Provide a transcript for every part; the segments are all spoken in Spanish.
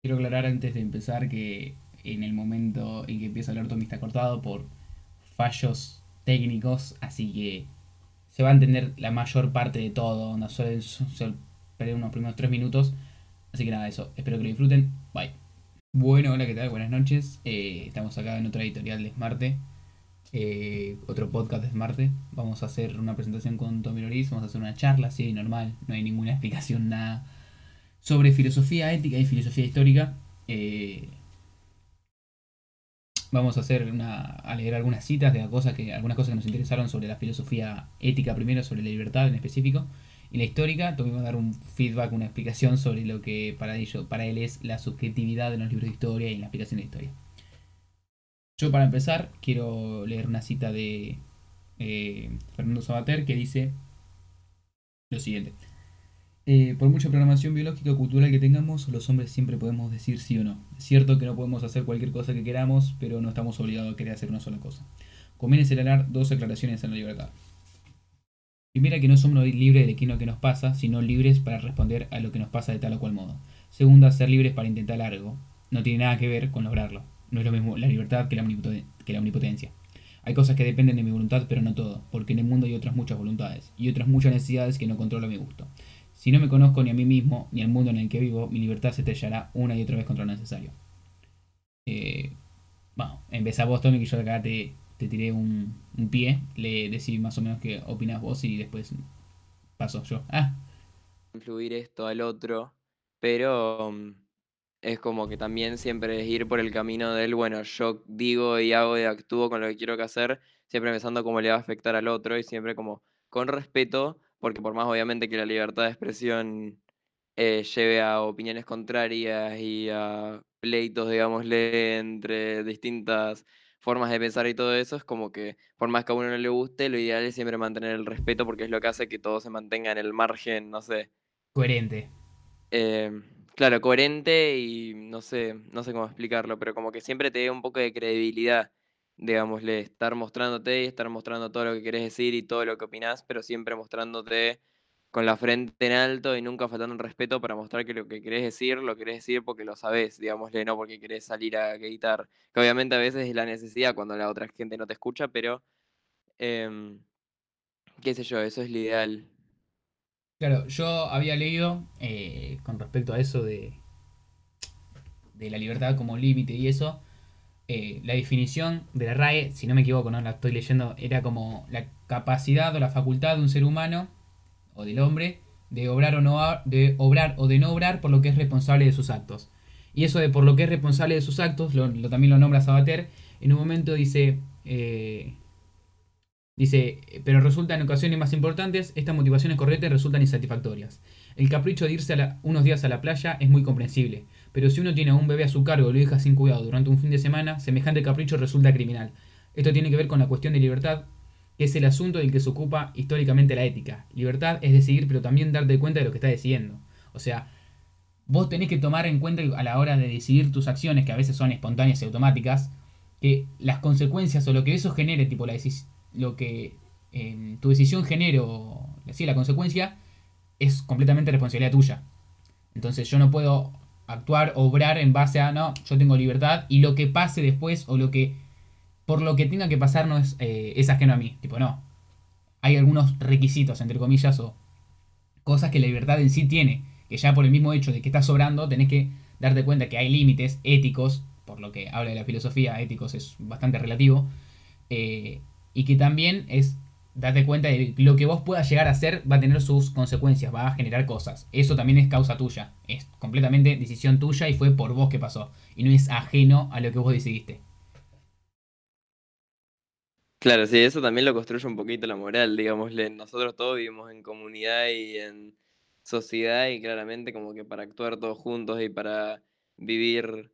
Quiero aclarar antes de empezar que en el momento en que empieza a hablar Tommy está cortado por fallos técnicos, así que se va a entender la mayor parte de todo, no suele, suele perder unos primeros tres minutos. Así que nada, eso, espero que lo disfruten. Bye. Bueno, hola, ¿qué tal? Buenas noches. Eh, estamos acá en otra editorial de Smarte, eh, otro podcast de Smarte. Vamos a hacer una presentación con Tommy Loris, vamos a hacer una charla, así, normal, no hay ninguna explicación, nada sobre filosofía ética y filosofía histórica. Eh, vamos a hacer una, a leer algunas citas de cosas que, algunas cosas que nos interesaron sobre la filosofía ética primero, sobre la libertad en específico, y la histórica. Tuvimos dar un feedback, una explicación sobre lo que para, ello, para él es la subjetividad de los libros de historia y la explicación de historia. Yo para empezar quiero leer una cita de eh, Fernando Sabater que dice lo siguiente. Eh, por mucha programación biológica o cultural que tengamos, los hombres siempre podemos decir sí o no. Es cierto que no podemos hacer cualquier cosa que queramos, pero no estamos obligados a querer hacer una sola cosa. Conviene señalar dos aclaraciones en la libertad. Primera, que no somos libres de lo que nos pasa, sino libres para responder a lo que nos pasa de tal o cual modo. Segunda, ser libres para intentar algo. No tiene nada que ver con lograrlo. No es lo mismo la libertad que la, omnipotencia. Hay cosas que dependen de mi voluntad, pero no todo, porque en el mundo hay otras muchas voluntades y otras muchas necesidades que no controlo mi gusto. Si no me conozco ni a mí mismo, ni al mundo en el que vivo, mi libertad se estrellará una y otra vez contra lo necesario. Eh, bueno, empezá vos, Tommy, que yo acá te, te tiré un, pie. Le decís más o menos qué opinas vos y después paso yo. Ah. Influir esto al otro, pero mm, es como que también siempre es ir por el camino del, bueno, yo digo y hago y actúo con lo que quiero que hacer, siempre pensando cómo le va a afectar al otro y siempre como con respeto porque por más obviamente que la libertad de expresión eh, lleve a opiniones contrarias y a pleitos, digámosle, entre distintas formas de pensar y todo eso, es como que por más que a uno no le guste, lo ideal es siempre mantener el respeto porque es lo que hace que todo se mantenga en el margen, no sé. Coherente. Em, claro, coherente y no sé, no sé cómo explicarlo, pero como que siempre te dé un poco de credibilidad digámosle, estar mostrándote y estar mostrando todo lo que querés decir y todo lo que opinás, pero siempre mostrándote con la frente en alto y nunca faltando un respeto para mostrar que lo que querés decir, lo querés decir porque lo sabés, digámosle, no porque querés salir a gritar. Que obviamente a veces es la necesidad cuando la otra gente no te escucha, pero em, qué sé yo, eso es lo ideal. Claro, yo había leído eh, con respecto a eso de, de la libertad como límite y eso, eh, la definición de la RAE, si no me equivoco, no la estoy leyendo, era como la capacidad o la facultad de un ser humano o del hombre de obrar o no de obrar o de no obrar por lo que es responsable de sus actos. Y eso de por lo que es responsable de sus actos, lo, también lo nombra Sabater, en un momento dice, eh, dice, pero resulta en ocasiones más importantes, estas motivaciones correctas resultan insatisfactorias. El capricho de irse unos días a la playa es muy comprensible, pero si uno tiene a un bebé a su cargo y lo deja sin cuidado durante un fin de semana, semejante capricho resulta criminal. Esto tiene que ver con la cuestión de libertad, que es el asunto del que se ocupa históricamente la ética. Libertad es decidir, pero también darte cuenta de lo que estás decidiendo. O sea, vos tenés que tomar en cuenta a la hora de decidir tus acciones, que a veces son espontáneas y automáticas, que las consecuencias o lo que eso genere, tipo la lo que em, tu decisión genere o la consecuencia, es completamente responsabilidad tuya. Entonces yo no puedo actuar, obrar en base a, no, yo tengo libertad y lo que pase después o lo que, por lo que tenga que pasar no es, eh, es ajeno a mí. Tipo, no. Hay algunos requisitos, entre comillas, o cosas que la libertad en sí tiene, que ya por el mismo hecho de que estás obrando, tenés que darte cuenta que hay límites éticos, por lo que habla de la filosofía, éticos es bastante relativo, eh, y que también es date cuenta de lo que vos puedas llegar a hacer va a tener sus consecuencias, va a generar cosas. Eso también es causa tuya. Es completamente decisión tuya y fue por vos que pasó. Y no es ajeno a lo que vos decidiste. Claro, sí, eso también lo construye un poquito la moral, digámosle. Nosotros todos vivimos en comunidad y en sociedad y claramente como que para actuar todos juntos y para vivir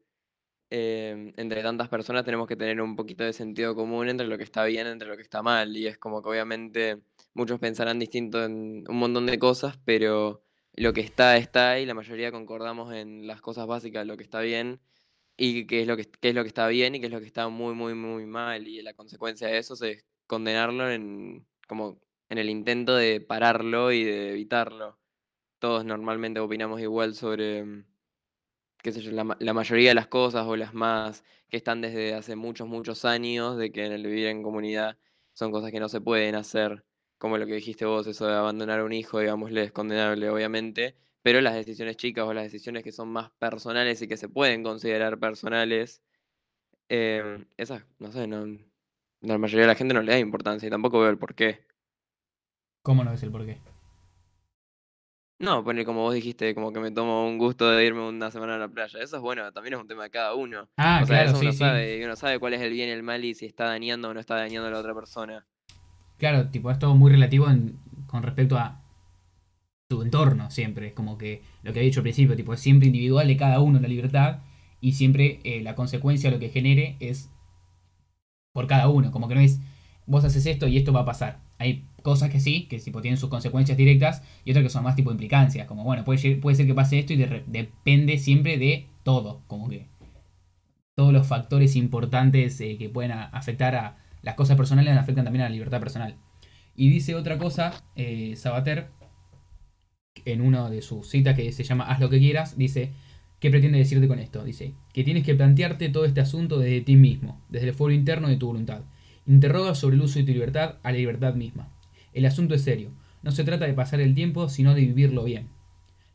Em, entre tantas personas tenemos que tener un poquito de sentido común entre lo que está bien, entre lo que está mal. Y es como que obviamente muchos pensarán distinto en un montón de cosas, pero lo que está, está y la mayoría concordamos en las cosas básicas, lo que está bien y qué es lo que, qué es lo que está bien y qué es lo que está muy, muy, muy mal. Y la consecuencia de eso es condenarlo en, como en el intento de pararlo y de evitarlo. Todos normalmente opinamos igual sobre qué sé yo, la, mayoría de las cosas o las más que están desde hace muchos, muchos años, de que en el vivir en comunidad son cosas que no se pueden hacer, como lo que dijiste vos, eso de abandonar a un hijo, digámosle, es condenable, obviamente, pero las decisiones chicas o las decisiones que son más personales y que se pueden considerar personales, em, esas, no sé, no, la mayoría de la gente no le da importancia y tampoco veo el por qué. ¿Cómo no es el porqué? No, poner como vos dijiste, como que me tomo un gusto de irme una semana a la playa. Eso es bueno, también es un tema de cada uno. Ah, O sea, claro, eso sí, uno sí. sabe, y uno sabe cuál es el bien y el mal y si está dañando o no está dañando a la otra persona. Claro, tipo, es todo muy relativo en- con respecto a tu entorno siempre. Es como que lo que he dicho al principio, tipo, es siempre individual de cada uno la libertad y siempre eh, la consecuencia, lo que genere es por cada uno. Como que no es vos haces esto y esto va a pasar. Hay cosas que sí, que tipo, tienen sus consecuencias directas y otras que son más tipo implicancias. Como bueno, puede, puede ser que pase esto y depende siempre de todo. Como que todos los factores importantes eh, que pueden afectar a las cosas personales afectan también a la libertad personal. Y dice otra cosa, eh, Sabater, en una de sus citas que se llama Haz lo que quieras, dice, ¿qué pretende decirte con esto? Dice, que tienes que plantearte todo este asunto desde ti mismo, desde el foro interno de tu voluntad. Interroga sobre el uso de tu libertad a la libertad misma. El asunto es serio, no se trata de pasar el tiempo, sino de vivirlo bien.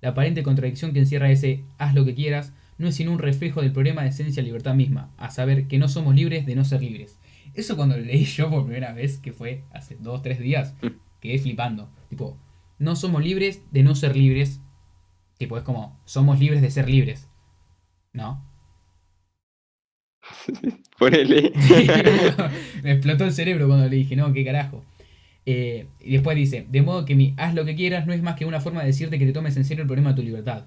La aparente contradicción que encierra ese haz lo que quieras no es sino un reflejo del problema de esencia libertad misma, a saber que no somos libres de no ser libres. Eso cuando lo leí yo por primera vez, que fue hace dos, tres días, quedé flipando. Tipo, no somos libres de no ser libres. Tipo, es como, somos libres de ser libres. ¿No? Ponele. Me explotó el cerebro cuando le dije, no, qué carajo. Eh, y después dice, de modo que mi haz lo que quieras no es más que una forma de decirte que te tomes en serio el problema de tu libertad.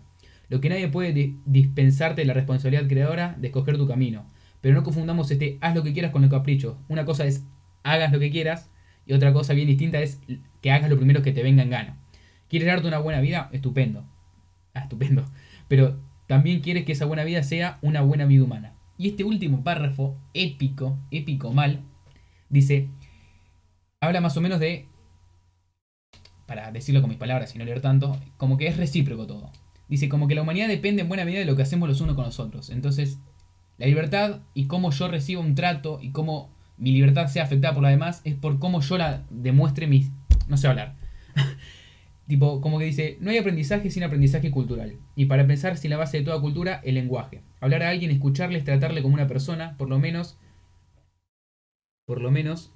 Lo que nadie puede di- dispensarte la responsabilidad creadora de escoger tu camino. Pero no confundamos este haz lo que quieras con el capricho. Una cosa es hagas lo que quieras y otra cosa bien distinta es que hagas lo primero que te venga en gana. ¿Quieres darte una buena vida? Estupendo. Ah, estupendo. Pero también quieres que esa buena vida sea una buena vida humana. Y este último párrafo, épico, épico mal, dice, habla más o menos de, para decirlo con mis palabras y no leer tanto, como que es recíproco todo. Dice, como que la humanidad depende en buena medida de lo que hacemos los unos con los otros. Entonces, la libertad y cómo yo recibo un trato y cómo mi libertad sea afectada por la demás es por cómo yo la demuestre mis... No sé hablar. tipo, como que dice, no hay aprendizaje sin aprendizaje cultural. Y para pensar sin la base de toda cultura, el lenguaje. Hablar a alguien, escucharle, es tratarle como una persona, por lo menos... Por lo menos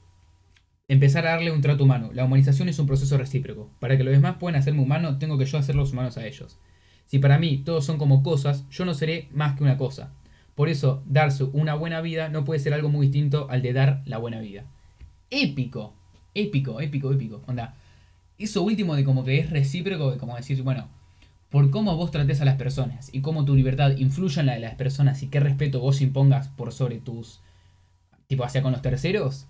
empezar a darle un trato humano. La humanización es un proceso recíproco. Para que los demás puedan hacerme humano, tengo que yo hacerlos humanos a ellos. Si para mí todos son como cosas, yo no seré más que una cosa. Por eso, darse una buena vida no puede ser algo muy distinto al de dar la buena vida. Épico, épico, épico, épico. Onda, eso último de como que es recíproco, de como decir, bueno, por cómo vos trates a las personas y cómo tu libertad influye en la de las personas y qué respeto vos impongas por sobre tus, tipo, hacia con los terceros,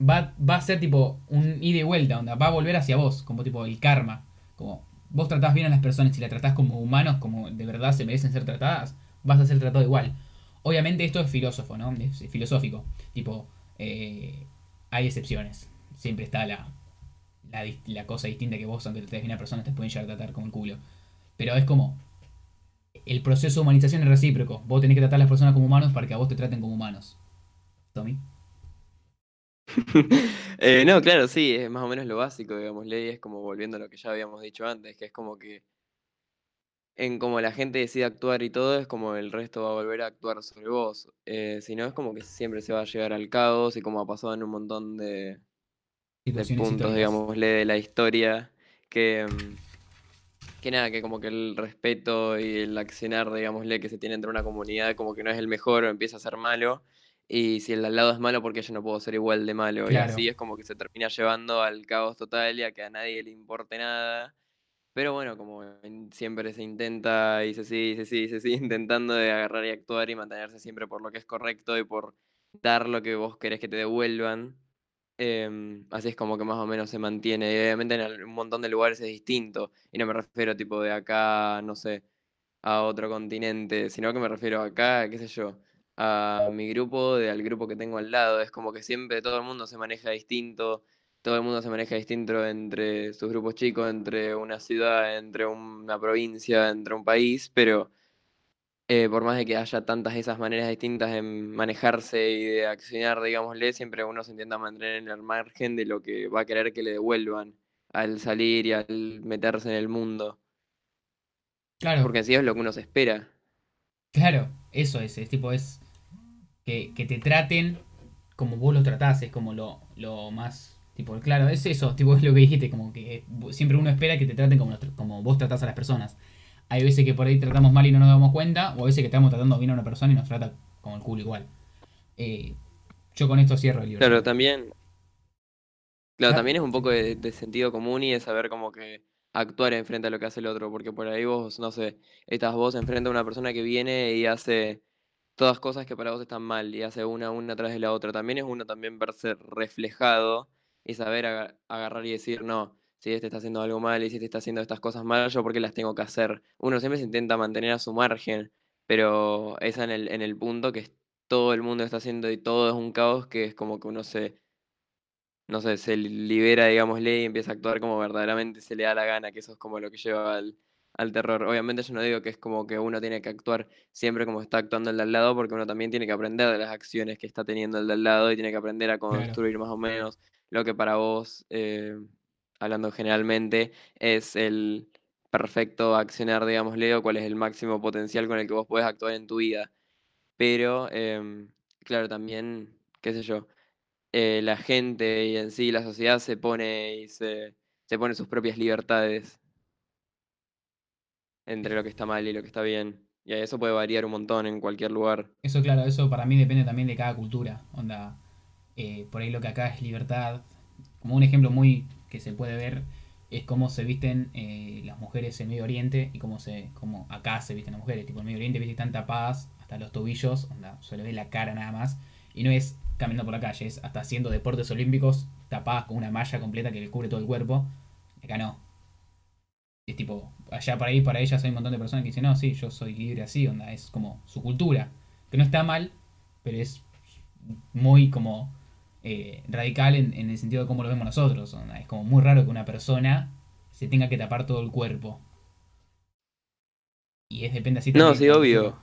va, va a ser tipo un ida y vuelta, onda, va a volver hacia vos, como tipo el karma. Como vos tratás bien a las personas y las tratás como humanos, como de verdad se merecen ser tratadas, vas a ser tratado igual. Obviamente esto es filósofo, ¿no? Es filosófico. Tipo, eh, hay excepciones. Siempre está la, la, cosa distinta que vos, aunque trates bien a personas, te pueden llegar a tratar como el culo. Pero es como, el proceso de humanización es recíproco. Vos tenés que tratar a las personas como humanos para que a vos te traten como humanos. Tommy. Eh, no, claro, sí, es más o menos lo básico, digamos, ley es como volviendo a lo que ya habíamos dicho antes, que es como que en como la gente decide actuar y todo, es como el resto va a volver a actuar sobre vos. Eh, si no, es como que siempre se va a llegar al caos y como ha pasado en un montón de, de puntos, digámosle, de la historia, que, mm, que nada, que como que el respeto y el accionar, digámosle, que se tiene entre una comunidad como que no es el mejor o empieza a ser malo, y si el de al lado es malo, porque yo no puedo ser igual de malo, y así es como que se termina llevando al caos total y a que a nadie le importe nada. Pero bueno, como siempre se intenta y se sigue, y se sigue, y se sigue intentando de agarrar y actuar y mantenerse siempre por lo que es correcto y por dar lo que vos querés que te devuelvan. Em, así es como que más o menos se mantiene. Y obviamente en un montón de lugares es distinto. Y no me refiero tipo de acá, no sé, a otro continente, sino que me refiero acá, qué sé yo, a mi grupo, de, al grupo que tengo al lado. Es como que siempre todo el mundo se maneja distinto, todo el mundo se maneja distinto entre sus grupos chicos, entre una ciudad, entre una provincia, entre un país, pero eh, por más de que haya tantas esas maneras distintas en manejarse y de accionar, digámosle, siempre uno se intenta mantener en el margen de lo que va a querer que le devuelvan al salir y al meterse en el mundo. Claro, Porque así es lo que uno se espera. claro, eso es, es tipo, es que, que te traten como vos los tratás, es como lo, lo más, tipo, claro, es eso, tipo, es lo que dijiste, como que siempre uno espera que te traten como, como vos tratás a las personas. Hay veces que por ahí tratamos mal y no nos damos cuenta, o a veces que estamos tratando bien a una persona y nos trata como el culo igual. Eh, yo con esto cierro el libro. Claro, también, claro, Claro, también es un poco de, de sentido común y de saber como que actuar en frente a lo que hace el otro, porque por ahí vos, no sé, estás vos enfrente a una persona que viene y hace todas cosas que para vos están mal y hace una una tras de la otra. También es uno también verse reflejado y saber aga- agarrar y decir, no, si este está haciendo algo mal y si este está haciendo estas cosas mal, yo por qué las tengo que hacer. Uno siempre se intenta mantener a su margen, pero es en el, en el punto que todo el mundo está haciendo y todo es un caos que es como que uno se no sé, se libera, digámosle, y empieza a actuar como verdaderamente se le da la gana, que eso es como lo que lleva al, al terror. Obviamente yo no digo que es como que uno tiene que actuar siempre como está actuando el de al lado, porque uno también tiene que aprender de las acciones que está teniendo el de al lado y tiene que aprender a Claro, construir más o menos lo que para vos, eh, hablando generalmente, es el perfecto accionar, digámosle, o cuál es el máximo potencial con el que vos podés actuar en tu vida. Pero, em, claro, también, qué sé yo eh, la gente y en sí la sociedad se pone y se, se pone sus propias libertades entre lo que está mal y lo que está bien. Y eso puede variar un montón en cualquier lugar. eso claro, eso para mí depende también de cada cultura. Onda, eh, por ahí lo que acá es libertad. Como un ejemplo muy que se puede ver es cómo se visten eh, las mujeres en Medio Oriente y cómo se cómo acá se visten las mujeres. Tipo en Medio Oriente están tapadas hasta los tobillos, onda, se le ve la cara nada más. Y no es caminando por la calle, es hasta haciendo deportes olímpicos tapadas con una malla completa que le cubre todo el cuerpo. Acá no. Es tipo, allá para ahí, para ellas hay un montón de personas que dicen, no, sí, yo soy libre así, onda, es como su cultura. Que no está mal, pero es muy como eh, radical en, en el sentido de cómo lo vemos nosotros. Es como muy raro que una persona se tenga que tapar todo el cuerpo. Y es depende así No, sí, obvio.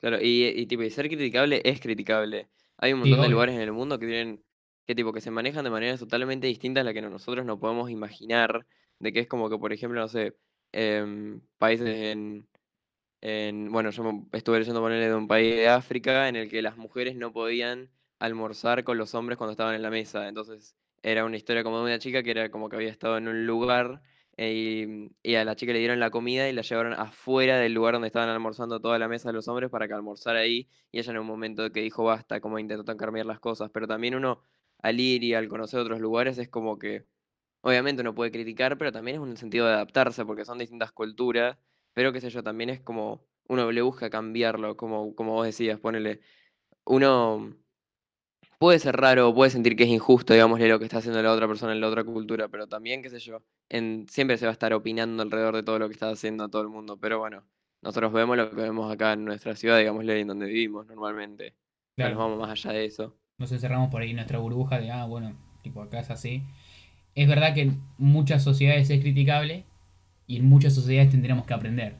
Claro, y, y tipo, y ser criticable es criticable. Hay un Sí, montón de obvio. lugares en el mundo que tienen, que tipo, que se manejan de maneras totalmente distintas a las que no- nosotros no podemos imaginar. De que es como que, por ejemplo, no sé, em, países en, en, bueno, yo estuve leyendo ponerle de un país de África en el que las mujeres no podían almorzar con los hombres cuando estaban en la mesa. Entonces, era una historia como de una chica que era como que había estado en un lugar eh, y, a la chica le dieron la comida y la llevaron afuera del lugar donde estaban almorzando toda la mesa de los hombres para que almorzara ahí. Y ella en un momento que dijo basta, como intentó cambiar las cosas. Pero también uno, al ir y al conocer otros lugares, es como que Obviamente uno puede criticar, pero también es un sentido de adaptarse, porque son distintas culturas, pero qué sé yo, también es como uno le busca cambiarlo, como, como vos decías, ponele, uno puede ser raro, puede sentir que es injusto, digámosle, lo que está haciendo la otra persona en la otra cultura, pero también, qué sé yo, en, siempre se va a estar opinando alrededor de todo lo que está haciendo todo el mundo, pero bueno, nosotros vemos lo que vemos acá en nuestra ciudad, digámosle, en donde vivimos normalmente, no nos Claro, vamos más allá de eso. nos encerramos por ahí en nuestra burbuja de, ah, bueno, tipo acá es así. Es verdad que en muchas sociedades es criticable y en muchas sociedades tendríamos que aprender.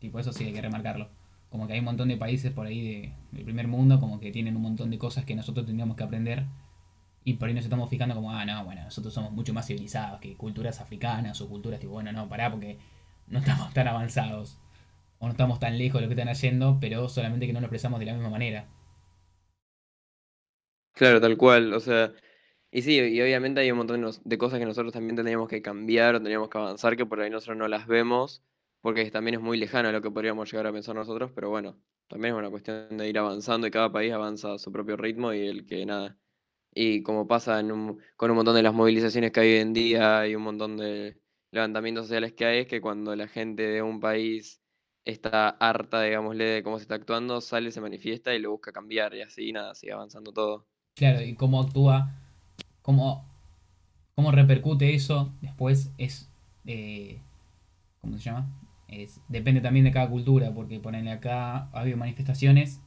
Tipo, eso sí hay que remarcarlo. Como que hay un montón de países por ahí de, del primer mundo, como que tienen un montón de cosas que nosotros tendríamos que aprender. Y por ahí nos estamos fijando como, ah, no, bueno, nosotros somos mucho más civilizados que culturas africanas o culturas tipo, bueno, no, pará, porque no estamos tan avanzados. O no estamos tan lejos de lo que están haciendo, pero solamente que no lo expresamos de la misma manera. Claro, tal cual, o sea... Y sí, y obviamente hay un montón de cosas que nosotros también tendríamos que cambiar o tendríamos que avanzar, que por ahí nosotros no las vemos, porque también es muy lejano a lo que podríamos llegar a pensar nosotros, pero bueno, también es una cuestión de ir avanzando y cada país avanza a su propio ritmo y el que nada. Y como pasa en un- con un montón de las movilizaciones que hay hoy en día y un montón de levantamientos sociales que hay, es que cuando la gente de un país está harta, digámosle, de cómo se está actuando, sale, se manifiesta y lo busca cambiar y así, nada, sigue avanzando todo. Claro, y cómo actúa, cómo, cómo repercute eso después es, eh, ¿cómo se llama? Depende también de cada cultura, porque ponerle acá ha habido manifestaciones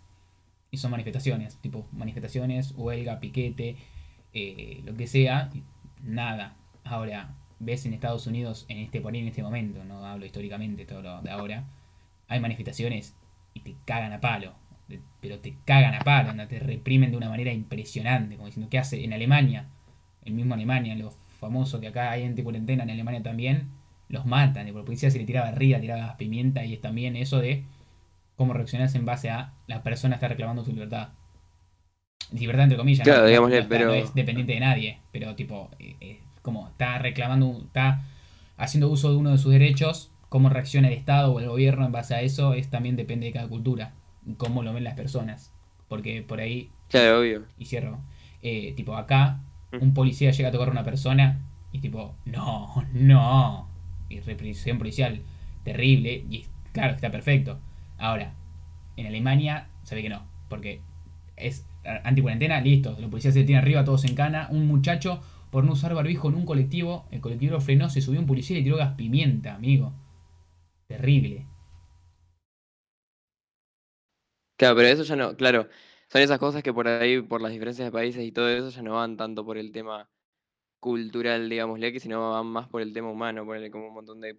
y son manifestaciones, tipo manifestaciones, huelga, piquete, eh, lo que sea, nada. Ahora, ves en Estados Unidos, en este por ahí, en este momento, no hablo históricamente, todo lo de ahora, hay manifestaciones y te cagan a palo. Pero te cagan a palo, te reprimen de una manera impresionante. Como diciendo, ¿qué hace? En Alemania, el mismo Alemania, lo famoso que acá hay en cuarentena en Alemania también, los matan. Y por policía se le tiraba arriba, tiraba pimienta y es también eso de cómo reaccionas en base a la persona está reclamando su libertad. Libertad entre comillas, claro, no, pero... no, es dependiente de nadie, pero tipo, eh, eh, como está reclamando, está haciendo uso de uno de sus derechos, cómo reacciona el Estado o el gobierno en base a eso, es también depende de cada cultura, cómo lo ven las personas. Porque por ahí... Claro, obvio. Y cierro. Eh, tipo, acá mm. un policía llega a tocar a una persona y tipo, no, no. Y represión policial terrible. Y claro, está perfecto. Ahora, en Alemania se ve que no, porque es anti-cuarentena, listo, los policías se tienen arriba, todos en cana, un muchacho por no usar barbijo en un colectivo, el colectivo frenó, se subió un policía y tiró gas pimienta, amigo. Terrible. Claro, pero eso ya no, claro, son esas cosas que por ahí, por las diferencias de países y todo eso, ya no van tanto por el tema cultural, digámosle, que sino van más por el tema humano, por como un montón de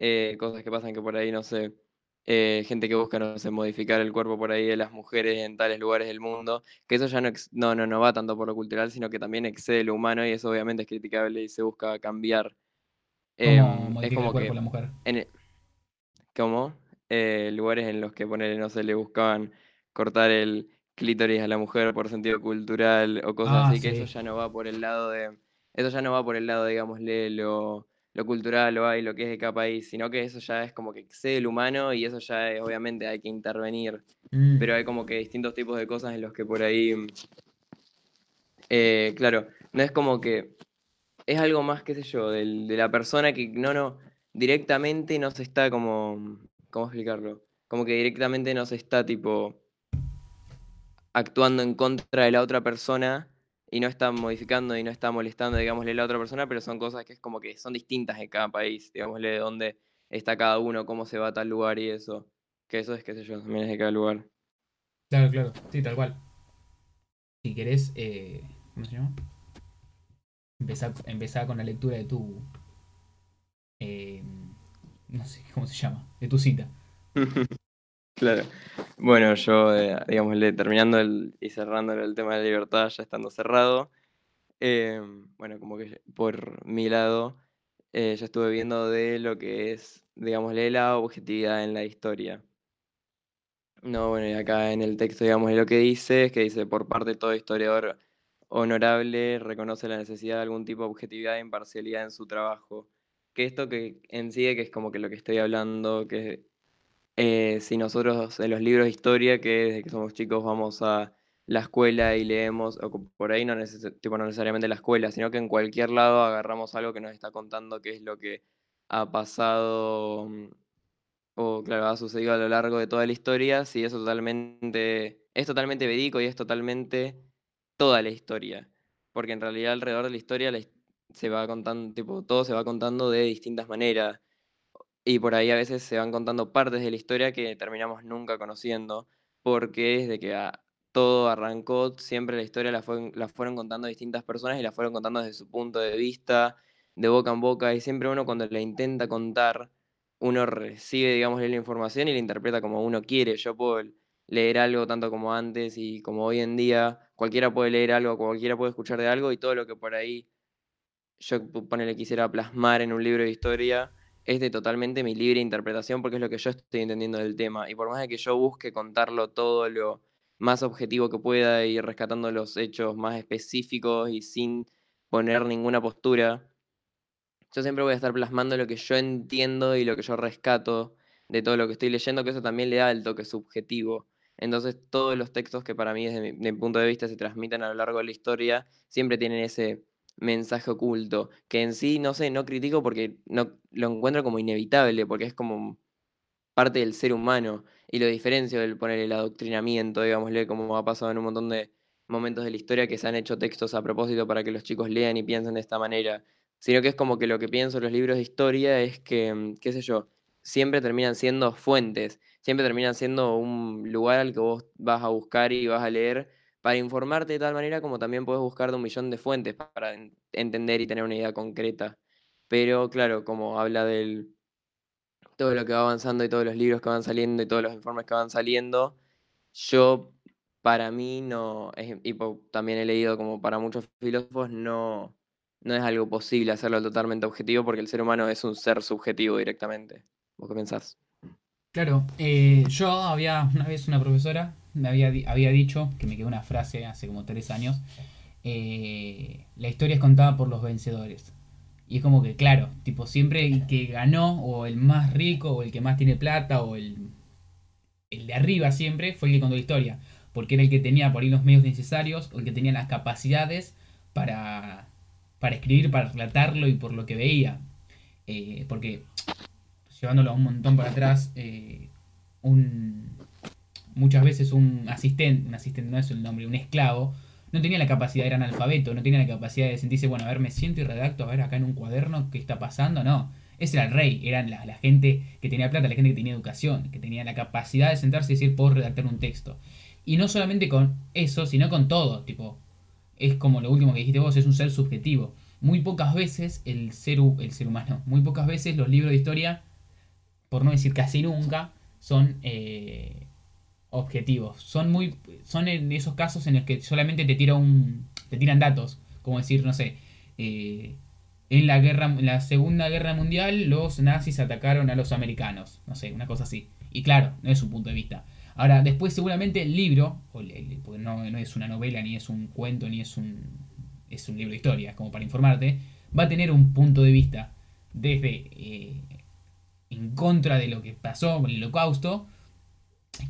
eh, cosas que pasan que por ahí, no sé, eh, gente que busca, no sé, modificar el cuerpo por ahí de las mujeres en tales lugares del mundo, que eso ya no, no, no, no va tanto por lo cultural, sino que también excede lo humano y eso obviamente es criticable y se busca cambiar. ¿Cómo em, es como el cuerpo que, la mujer? En, ¿Cómo? Eh, lugares en los que ponerle, no sé, le buscaban cortar el clítoris a la mujer por sentido cultural o cosas ah, así, que eso ya no va por el lado de. Eso ya no va por el lado, digámosle, lo lo cultural lo hay, lo que es de cada país, sino que eso ya es como que excede el humano y eso ya es, obviamente hay que intervenir. Mm. Pero hay como que distintos tipos de cosas en los que por ahí, eh, claro, no es como que es algo más, qué sé yo, de la persona que no, no, directamente no se está como, ¿cómo explicarlo? Como que directamente no se está tipo actuando en contra de la otra persona y no está modificando y no está molestando, digámosle, a la otra persona, pero son cosas que es como que son distintas en cada país, digámosle, de dónde está cada uno, cómo se va a tal lugar y eso. Que eso es, qué sé yo, también es de cada lugar. Claro, claro, sí, tal cual. Si querés, eh, ¿cómo se llama? Empezar, con la lectura de tu... Eh, no sé cómo se llama, de tu cita. Claro. Bueno, yo, eh, digamos, terminando el, y cerrando el tema de la libertad, ya estando cerrado, eh, bueno, como que por mi lado, eh, ya estuve viendo de lo que es, digámosle, la objetividad en la historia. No, bueno, y acá en el texto, digamos, lo que dice es que dice, por parte de todo historiador honorable, reconoce la necesidad de algún tipo de objetividad e imparcialidad en su trabajo. Que esto que en sí, que es como que lo que estoy hablando, que eh, si nosotros en los libros de historia, que desde que somos chicos vamos a la escuela y leemos, o por ahí no, necesariamente la escuela, sino que en cualquier lado agarramos algo que nos está contando qué es lo que ha pasado mm, o claro, ha sucedido a lo largo de toda la historia, si eso totalmente, es totalmente verídico y es totalmente toda la historia. Porque en realidad alrededor de la historia se va contando, tipo, todo se va contando de distintas maneras. Y por ahí a veces se van contando partes de la historia que terminamos nunca conociendo, porque desde que todo arrancó, siempre la historia la, fueron contando distintas personas y la fueron contando desde su punto de vista, de boca en boca, y siempre uno cuando la intenta contar, uno recibe, digamos, la información y la interpreta como uno quiere. Yo puedo leer algo tanto como antes y como hoy en día, cualquiera puede leer algo, cualquiera puede escuchar de algo y todo lo que por ahí yo le quisiera plasmar en un libro de historia es de totalmente mi libre interpretación porque es lo que yo estoy entendiendo del tema. Y por más de que yo busque contarlo todo lo más objetivo que pueda y rescatando los hechos más específicos y sin poner ninguna postura, yo siempre voy a estar plasmando lo que yo entiendo y lo que yo rescato de todo lo que estoy leyendo, que eso también le da el toque subjetivo. Entonces todos los textos que para mí desde mi punto de vista se transmiten a lo largo de la historia siempre tienen ese mensaje oculto, que en sí, no sé, no critico porque no, lo encuentro como inevitable, porque es como parte del ser humano, y lo diferencio del poner el adoctrinamiento, digámosle, como ha pasado en un montón de momentos de la historia que se han hecho textos a propósito para que los chicos lean y piensen de esta manera, sino que es como que lo que pienso en los libros de historia es que, mm, qué sé yo, siempre terminan siendo fuentes, siempre terminan siendo un lugar al que vos vas a buscar y vas a leer para informarte de tal manera como también puedes buscar de un millón de fuentes para entender y tener una idea concreta. Pero claro, como habla del todo lo que va avanzando y todos los libros que van saliendo y todos los informes que van saliendo, yo, para mí, no, y también he leído como para muchos filósofos, no, no es algo posible hacerlo totalmente objetivo porque el ser humano es un ser subjetivo directamente. ¿Vos qué pensás? Claro, eh, yo había una vez una profesora me había, había dicho, que me quedó una frase hace como tres años, eh, la historia es contada por los vencedores. Y es como que, claro, tipo, siempre el que ganó, o el más rico, o el que más tiene plata, o el, el de arriba siempre, fue el que contó la historia. Porque era el que tenía por ahí los medios necesarios, o el que tenía las capacidades para, para escribir, para relatarlo y por lo que veía. Eh, porque, llevándolo un montón para atrás, eh, un, muchas veces un asistente, un asistente no es el nombre, un esclavo, no tenía la capacidad, era analfabeto, no tenía la capacidad de sentirse, bueno, a ver, me siento y redacto, a ver acá en un cuaderno qué está pasando, no. Ese era el rey, eran la, gente que tenía plata, la gente que tenía educación, que tenía la capacidad de sentarse y decir, puedo redactar un texto. Y no solamente con eso, sino con todo, tipo, es como lo último que dijiste vos, es un ser subjetivo. Muy pocas veces el ser, el ser humano, muy pocas veces los libros de historia, por no decir casi nunca, son eh, objetivos. Son muy son en esos casos en los que solamente te tira un te tiran datos, como decir, no sé, eh, en la guerra en la Segunda Guerra Mundial los nazis atacaron a los americanos, no sé, una cosa así. Y claro, no es un punto de vista. Ahora, después seguramente el libro, porque no, es una novela, ni es un cuento, ni es un, es un libro de historia, como para informarte, va a tener un punto de vista desde eh, en contra de lo que pasó con el holocausto,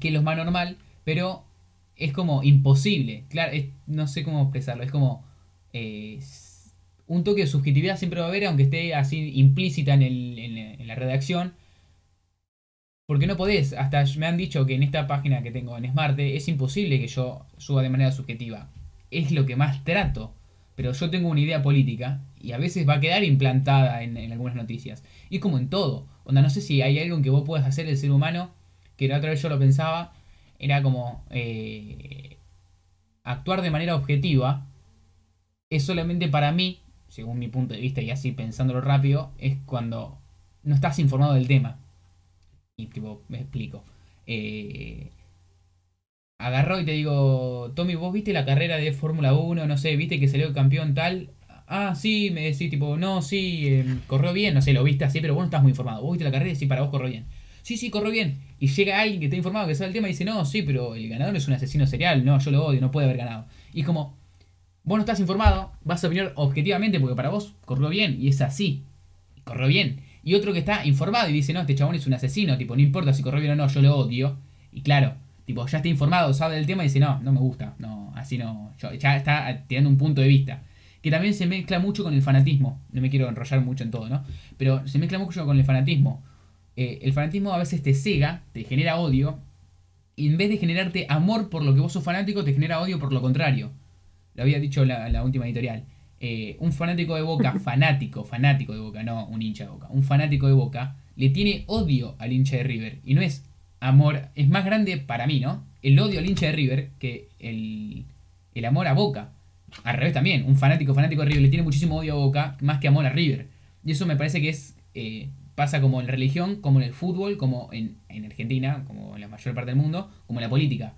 que es lo más normal, pero es como imposible. Claro, no sé cómo expresarlo, es como eh, un toque de subjetividad siempre va a haber, aunque esté así implícita en, la redacción. Porque no podés, hasta me han dicho que en esta página que tengo en Smart es imposible que yo suba de manera subjetiva. Es lo que más trato. Pero yo tengo una idea política y a veces va a quedar implantada en, algunas noticias. Y es como en todo. Onda, no sé si hay algo que vos puedas hacer el ser humano que la otra vez yo lo pensaba, era como eh, actuar de manera objetiva es solamente para mí, según mi punto de vista y así pensándolo rápido, es cuando no estás informado del tema. Y tipo, me explico. Eh, agarró y te digo, Tommy, ¿vos viste la carrera de Fórmula 1? No sé, ¿viste que salió campeón tal? Ah, sí, me decís, tipo, no, sí, em, corrió bien, no sé, lo viste así, pero vos no estás muy informado. Vos viste la carrera y sí, para vos corrió bien. Sí, sí, corrió bien y llega alguien que está informado que sabe el tema y dice, no, sí, pero el ganador es un asesino serial, no, yo lo odio, no puede haber ganado. Y es como, vos no estás informado, vas a opinar objetivamente porque para vos corrió bien y es así, corrió bien. Y otro que está informado y dice, no, este chabón es un asesino, tipo, no importa si corrió bien o no, yo lo odio. Y claro, tipo, ya está informado, sabe del tema y dice, no, no me gusta, no, así no, ya está tirando un punto de vista. Que también se mezcla mucho con el fanatismo, no me quiero enrollar mucho en todo, ¿no? Pero se mezcla mucho con el fanatismo. Eh, el fanatismo a veces te cega, te genera odio, y en vez de generarte amor por lo que vos sos fanático, te genera odio por lo contrario. Lo había dicho la, la última editorial. Eh, un fanático de Boca, fanático, fanático de Boca, no un hincha de Boca, un fanático de Boca, le tiene odio al hincha de River. Y no es amor, es más grande para mí, ¿no? El odio al hincha de River que el, el amor a Boca. Al revés también, un fanático, fanático de River le tiene muchísimo odio a Boca más que amor a River. Y eso me parece que es eh, Pasa como en religión, como en el fútbol, como en, Argentina, como en la mayor parte del mundo, como en la política.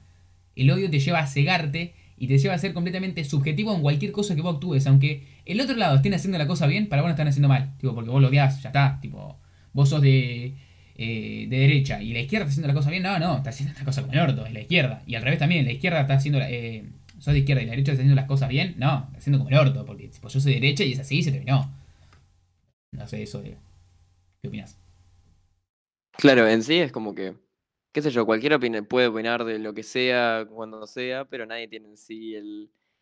El odio te lleva a cegarte y te lleva a ser completamente subjetivo en cualquier cosa que vos actúes. Aunque el otro lado estén haciendo la cosa bien, para vos no están haciendo mal. Tipo, porque vos lo odias, ya está. Tipo, vos sos de, eh, de derecha y la izquierda está haciendo la cosa bien. No, no, está haciendo la cosa como el orto, es la izquierda. Y al revés también, la izquierda está haciendo. Eh, sos de izquierda y la derecha está haciendo las cosas bien. No, está haciendo como el orto. Porque tipo, yo soy de derecha y es así y se terminó. No sé, eso de ¿Qué opinas? Claro, en sí es como que, qué sé yo, cualquiera puede opinar de lo que sea, cuando sea, pero nadie tiene en sí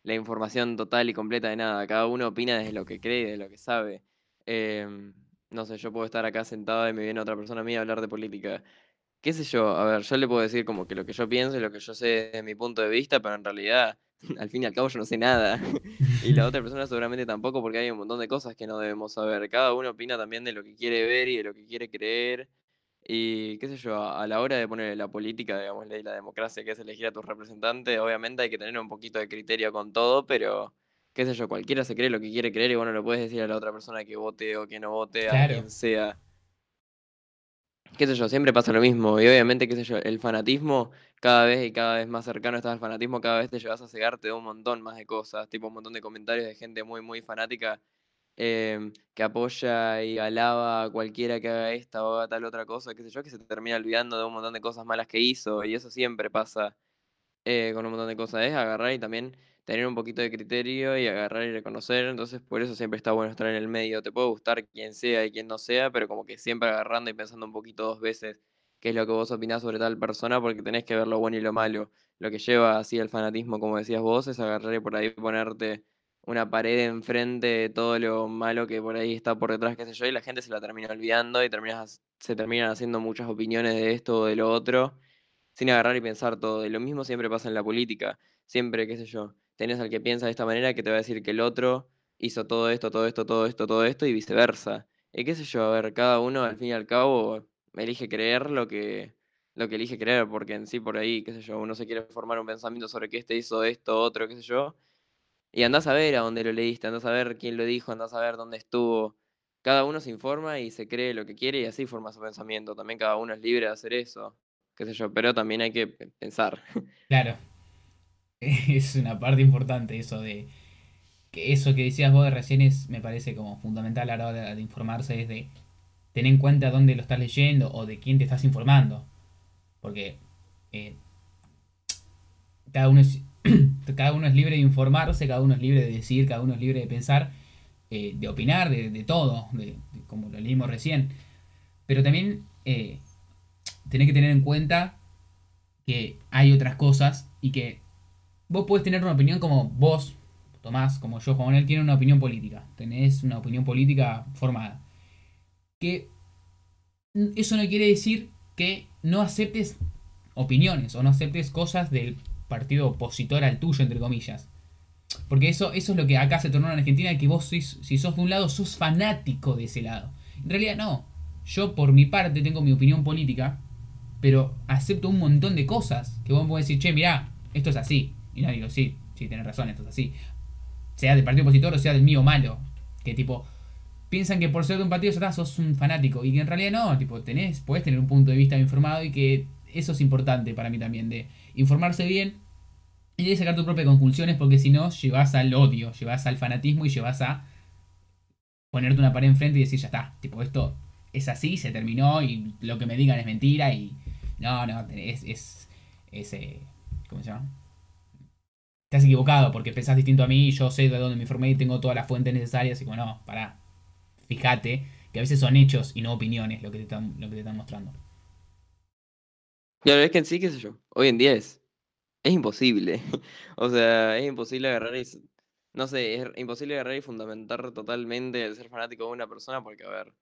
la información total y completa de nada. Cada uno opina desde lo que cree, de lo que sabe. Em, no sé, yo puedo estar acá sentado y me viene otra persona a mí a hablar de política. Qué sé yo, a ver, yo le puedo decir como que lo que yo pienso y lo que yo sé desde mi punto de vista, pero en realidad al fin y al cabo yo no sé nada. y la otra persona seguramente tampoco porque hay un montón de cosas que no debemos saber. Cada uno opina también de lo que quiere ver y de lo que quiere creer. Y qué sé yo, a la hora de poner la política, digamos, y la democracia, que es elegir a tus representantes, obviamente hay que tener un poquito de criterio con todo, pero qué sé yo, cualquiera se cree lo que quiere creer y bueno, lo puedes decir a la otra persona que vote o que no vote, a quien sea. Qué sé yo, siempre pasa lo mismo. Y obviamente, qué sé yo, el fanatismo, cada vez y cada vez más cercano estás al fanatismo, cada vez te llevas a cegarte de un montón más de cosas, tipo un montón de comentarios de gente muy, muy fanática em, que apoya y alaba a cualquiera que haga esta o haga tal otra cosa, qué sé yo, que se termina olvidando de un montón de cosas malas que hizo. Y eso siempre pasa eh, con un montón de cosas. Es agarrar y también tener un poquito de criterio y agarrar y reconocer. Entonces, por eso siempre está bueno estar en el medio. Te puede gustar quien sea y quien no sea, pero como que siempre agarrando y pensando un poquito dos veces qué es lo que vos opinás sobre tal persona, porque tenés que ver lo bueno y lo malo. Lo que lleva así el fanatismo, como decías vos, es agarrar y por ahí ponerte una pared enfrente de todo lo malo que por ahí está por detrás, qué sé yo, y la gente se la termina olvidando y terminas, se terminan haciendo muchas opiniones de esto o de lo otro, sin agarrar y pensar todo. Y lo mismo siempre pasa en la política. Siempre, qué sé yo, tenés al que piensa de esta manera que te va a decir que el otro hizo todo esto, todo esto, todo esto, todo esto y viceversa. Y qué sé yo, a ver, cada uno al fin y al cabo elige creer lo que, lo que elige creer, porque en sí por ahí, qué sé yo, uno se quiere formar un pensamiento sobre que este hizo esto, otro, qué sé yo, y andás a ver a dónde lo leíste, andás a ver quién lo dijo, andás a ver dónde estuvo. Cada uno se informa y se cree lo que quiere y así forma su pensamiento. También cada uno es libre de hacer eso, qué sé yo, pero también hay que pensar. Claro, es una parte importante eso de que eso que decías vos de recién es, me parece como fundamental a la hora de informarse, es de tener en cuenta dónde lo estás leyendo o de quién te estás informando. Porque eh, cada, uno es, cada uno es libre de informarse, cada uno es libre de decir, cada uno es libre de pensar, eh, de opinar, de, todo, de, como lo leímos recién. Pero también eh, tenés que tener en cuenta que hay otras cosas y que vos podés tener una opinión como vos, Tomás, como yo, Juan él tiene una opinión política. Tenés una opinión política formada. Que eso no quiere decir que no aceptes opiniones o no aceptes cosas del partido opositor al tuyo, entre comillas. Porque eso, eso es lo que acá se tornó en Argentina, que vos si sos de un lado, sos fanático de ese lado. En realidad no. Yo por mi parte tengo mi opinión política, pero acepto un montón de cosas que vos podés decir, che, mirá, esto es así. Y no digo, sí, sí, tenés razón, esto es así. Sea del partido opositor o sea del mío malo. Que tipo, piensan que por ser de un partido ya sos un fanático. Y que en realidad no, tipo, tenés, podés tener un punto de vista informado y que eso es importante para mí también, de informarse bien y de sacar tus propias conclusiones, porque si no, llevas al odio, llevas al fanatismo y llevas a ponerte una pared enfrente y decir, ya está, tipo, esto es así, se terminó y lo que me digan es mentira y no, no, es, es, es eh, ¿cómo se llama? Estás equivocado porque pensás distinto a mí, yo sé de dónde me informé y tengo todas las fuentes necesarias. Y como, no, pará, fíjate que a veces son hechos y no opiniones lo que te están, lo que te están mostrando. Claro, es que en sí, qué sé yo, hoy en día es, es imposible. o sea, es imposible agarrar y, no sé, es imposible agarrar y fundamentar totalmente el ser fanático de una persona porque, a ver,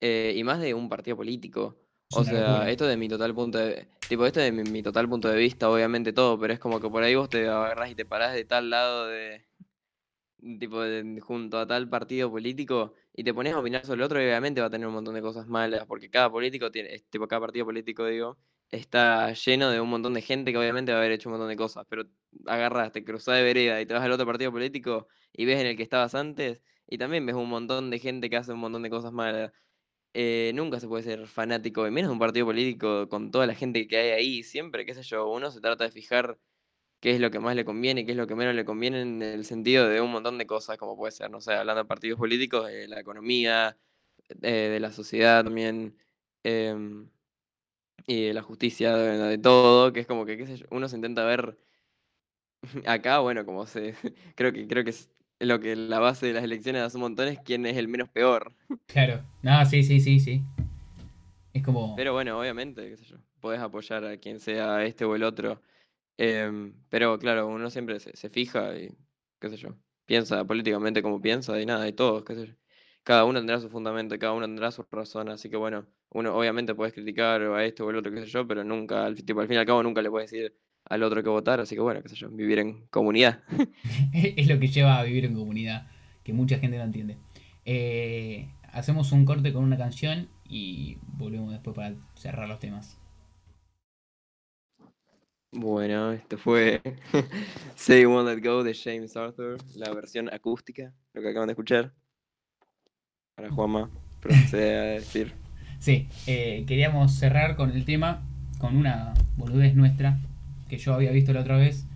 eh, y más de un partido político. O sea, esto de mi total punto de tipo, esto de mi, total punto de vista, obviamente todo, pero es como que por ahí vos te agarrás y te parás de tal lado de tipo junto a tal partido político y te pones a opinar sobre el otro y obviamente va a tener un montón de cosas malas, porque cada político tiene, tipo cada partido político digo, está lleno de un montón de gente que obviamente va a haber hecho un montón de cosas, pero agarras, te cruzás de vereda y te vas al otro partido político y ves en el que estabas antes y también ves un montón de gente que hace un montón de cosas malas. Eh, nunca se puede ser fanático, y menos un partido político con toda la gente que hay ahí. Siempre, qué sé yo, uno se trata de fijar qué es lo que más le conviene, qué es lo que menos le conviene en el sentido de un montón de cosas, como puede ser, no sé, hablando de partidos políticos, de la economía, eh, de, la sociedad también, em, y de la justicia, de, todo, que es como que, qué sé yo, uno se intenta ver acá, bueno, como se, creo que, creo que lo que la base de las elecciones hace un montón es quién es el menos peor. Claro, no, sí, sí, sí, sí. Es como. Pero bueno, obviamente, qué sé yo, podés apoyar a quien sea este o el otro. Em, pero claro, uno siempre se, fija y, qué sé yo, piensa políticamente como piensa y nada, y todos, qué sé yo. Cada uno tendrá su fundamento, cada uno tendrá su razón, así que bueno, uno obviamente puedes criticar a este o el otro, qué sé yo, pero nunca, al, tipo, al fin y al cabo nunca le puedes decir al otro que votar, así que bueno, qué sé yo, vivir en comunidad. es lo que lleva a vivir en comunidad, que mucha gente no entiende. Eh, hacemos un corte con una canción y volvemos después para cerrar los temas. Bueno, esto fue Say One Let Go de James Arthur, la versión acústica, lo que acaban de escuchar. Para Juanma, procede a decir. Sí, eh, queríamos cerrar con el tema, con una boludez nuestra, yo había visto la otra vez,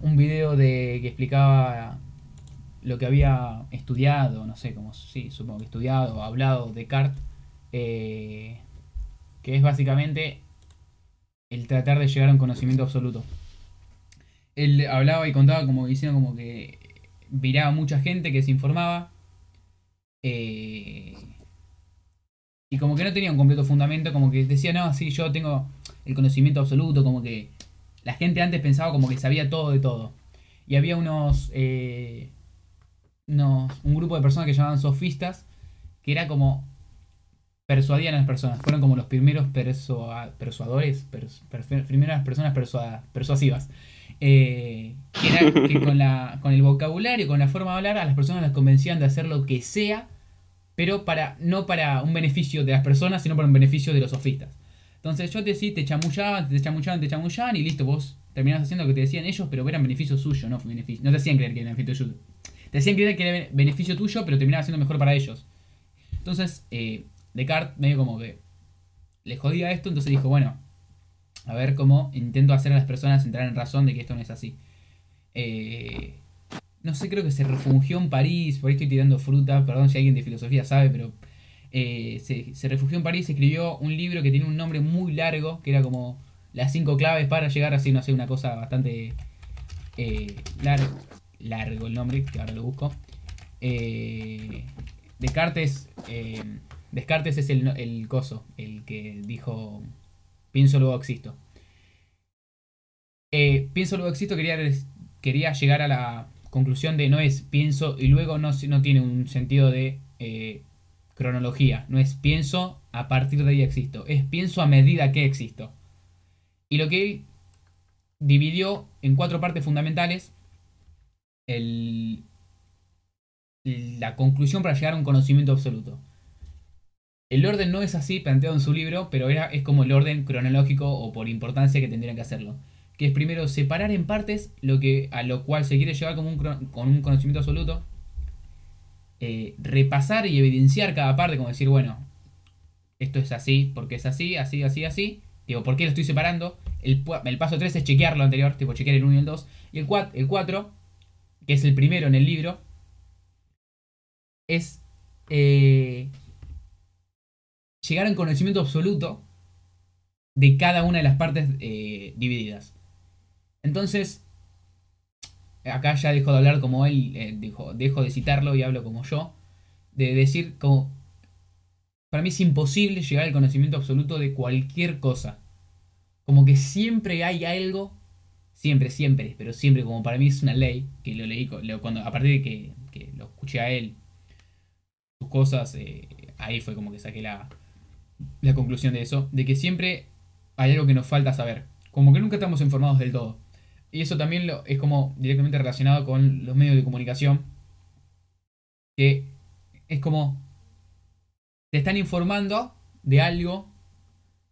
un video de que explicaba lo que había estudiado, no sé cómo, sí, supongo que estudiado, hablado Descartes, eh, que es básicamente el tratar de llegar a un conocimiento absoluto. Él hablaba y contaba como diciendo como que viraba mucha gente que se informaba eh, y como que no tenía un completo fundamento, como que decía, no, sí, yo tengo el conocimiento absoluto, como que la gente antes pensaba como que sabía todo de todo. Y había unos, eh, un grupo de personas que llamaban sofistas, que era como persuadían a las personas. Fueron como los primeros persuadores, primeras personas persuasivas. Eh, que que con, la, con el vocabulario, con la forma de hablar, a las personas las convencían de hacer lo que sea, pero para no para un beneficio de las personas, sino para un beneficio de los sofistas. Entonces yo te decía, te chamullaban, te chamullaban, te chamullaban y listo, vos terminabas haciendo lo que te decían ellos, pero eran beneficio suyo, no beneficio. No te hacían creer que era beneficio suyo. Te hacían creer que era beneficio tuyo, pero terminaba siendo mejor para ellos. Entonces, eh, Descartes medio como que le jodía esto, entonces dijo, bueno, a ver cómo intento hacer a las personas entrar en razón de que esto no es así. Eh, no sé, creo que se refugió en París, por ahí estoy tirando fruta, perdón si alguien de filosofía sabe, pero eh, se, refugió en París, escribió un libro que tiene un nombre muy largo, que era como las cinco claves para llegar así, no sé, una cosa bastante eh, largo, largo el nombre, que ahora lo busco. Eh, Descartes, Descartes es el, el coso, el que dijo, pienso luego existo. pienso luego existo quería, quería llegar a la conclusión de no es pienso y luego no, no tiene un sentido de cronología. No es pienso a partir de ahí existo. Es pienso a medida que existo. Y lo que él dividió en cuatro partes fundamentales. la conclusión para llegar a un conocimiento absoluto. El orden no es así planteado en su libro, pero era, es como el orden cronológico o por importancia que tendrían que hacerlo. Que es primero separar en partes lo que, a lo cual se quiere llevar como un, con un conocimiento absoluto eh, repasar y evidenciar cada parte, como decir, bueno, esto es así, porque es así, así, así, así. Digo, ¿por qué lo estoy separando? El, paso 3 es chequear lo anterior, tipo chequear el 1 y el 2. Y el 4, el 4, que es el primero en el libro, es eh, llegar a un conocimiento absoluto de cada una de las partes eh, divididas. Entonces, acá ya dejo de hablar como él eh, dejo de citarlo y hablo como yo, de decir como, para mí es imposible llegar al conocimiento absoluto de cualquier cosa. Como que siempre hay algo, siempre, siempre, pero siempre como para mí es una ley, que lo leí cuando, a partir de que, lo escuché a él, sus cosas, eh, ahí fue como que saqué la, la conclusión de eso, de que siempre hay algo que nos falta saber. Como que nunca estamos informados del todo. Y eso también lo, es como directamente relacionado con los medios de comunicación. Que es como te están informando de algo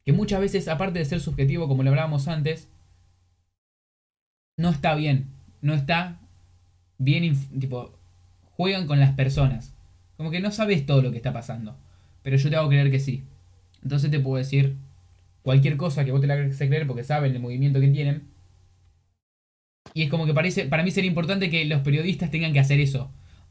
que muchas veces, aparte de ser subjetivo, como lo hablábamos antes, no está bien. No está bien, tipo, juegan con las personas. Como que no sabes todo lo que está pasando. Pero yo te hago creer que sí. Entonces te puedo decir cualquier cosa que vos te la hagas creer porque saben el movimiento que tienen. Y es como que parece, para mí sería importante que los periodistas tengan que hacer eso.